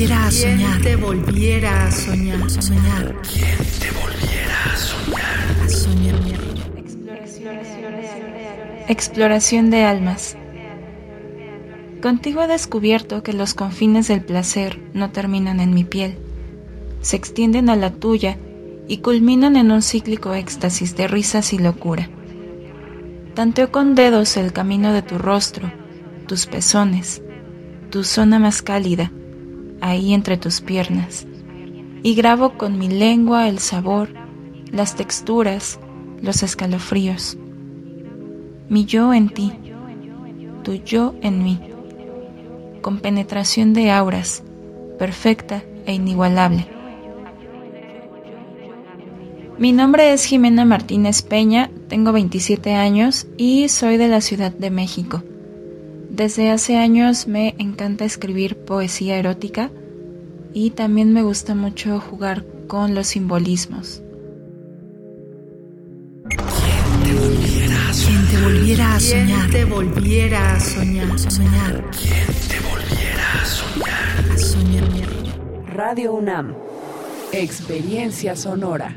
volviera a soñar? te volviera a soñar? soñar? ¿Quién te volviera a soñar? A soñar. Exploración de almas. Contigo he descubierto que los confines del placer no terminan en mi piel, se extienden a la tuya y culminan en un cíclico éxtasis de risas y locura. Tanteo con dedos el camino de tu rostro, tus pezones, tu zona más cálida, ahí entre tus piernas, y grabo con mi lengua el sabor, las texturas, los escalofríos. Mi yo en ti, tu yo en mí, con penetración de auras, perfecta e inigualable. Mi nombre es Jimena Martínez Peña, tengo 27 años y soy de la Ciudad de México. Desde hace años me encanta escribir poesía erótica y también me gusta mucho jugar con los simbolismos. ¿Quién te volviera a ¿Quién te volviera a soñar? te volviera a soñar? soñar? ¿Quién te volviera a soñar? A soñar. Radio UNAM. Experiencia sonora.